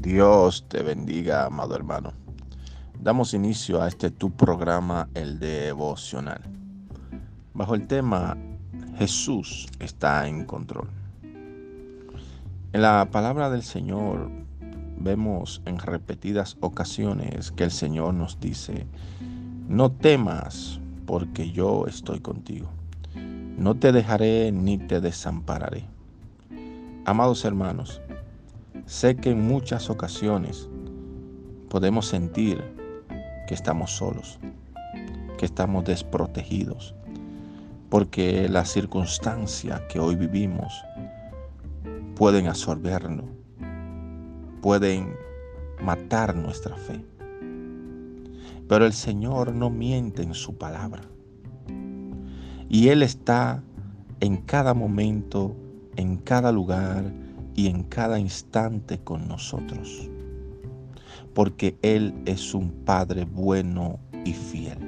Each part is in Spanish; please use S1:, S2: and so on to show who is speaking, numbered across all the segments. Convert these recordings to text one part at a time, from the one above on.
S1: Dios te bendiga, amado hermano. Damos inicio a este tu programa, el devocional. Bajo el tema Jesús está en control. En la palabra del Señor vemos en repetidas ocasiones que el Señor nos dice, no temas porque yo estoy contigo. No te dejaré ni te desampararé. Amados hermanos, Sé que en muchas ocasiones podemos sentir que estamos solos, que estamos desprotegidos, porque las circunstancias que hoy vivimos pueden absorbernos, pueden matar nuestra fe. Pero el Señor no miente en su palabra. Y Él está en cada momento, en cada lugar, y en cada instante con nosotros, porque Él es un Padre bueno y fiel.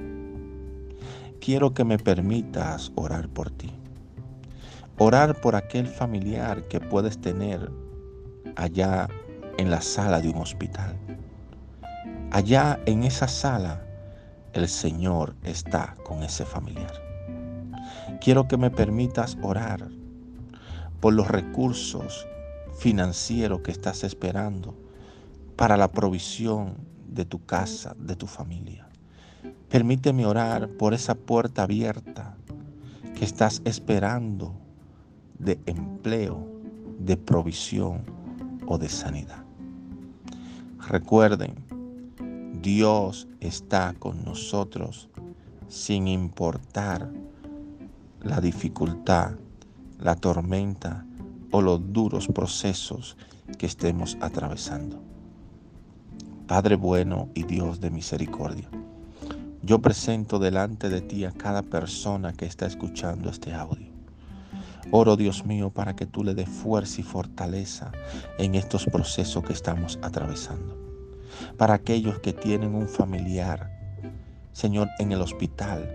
S1: Quiero que me permitas orar por ti, orar por aquel familiar que puedes tener allá en la sala de un hospital. Allá en esa sala, el Señor está con ese familiar. Quiero que me permitas orar por los recursos financiero que estás esperando para la provisión de tu casa, de tu familia. Permíteme orar por esa puerta abierta que estás esperando de empleo, de provisión o de sanidad. Recuerden, Dios está con nosotros sin importar la dificultad, la tormenta o los duros procesos que estemos atravesando. Padre bueno y Dios de misericordia, yo presento delante de ti a cada persona que está escuchando este audio. Oro, Dios mío, para que tú le des fuerza y fortaleza en estos procesos que estamos atravesando. Para aquellos que tienen un familiar, Señor, en el hospital,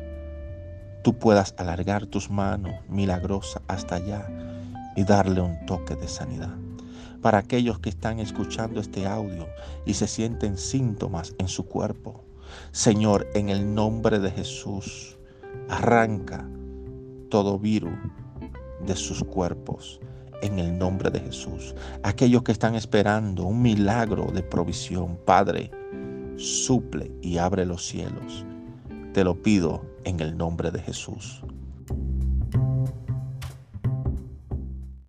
S1: tú puedas alargar tus manos milagrosas hasta allá y darle un toque de sanidad. Para aquellos que están escuchando este audio y se sienten síntomas en su cuerpo, Señor, en el nombre de Jesús, arranca todo virus de sus cuerpos en el nombre de Jesús. Aquellos que están esperando un milagro de provisión, Padre, suple y abre los cielos. Te lo pido en el nombre de Jesús.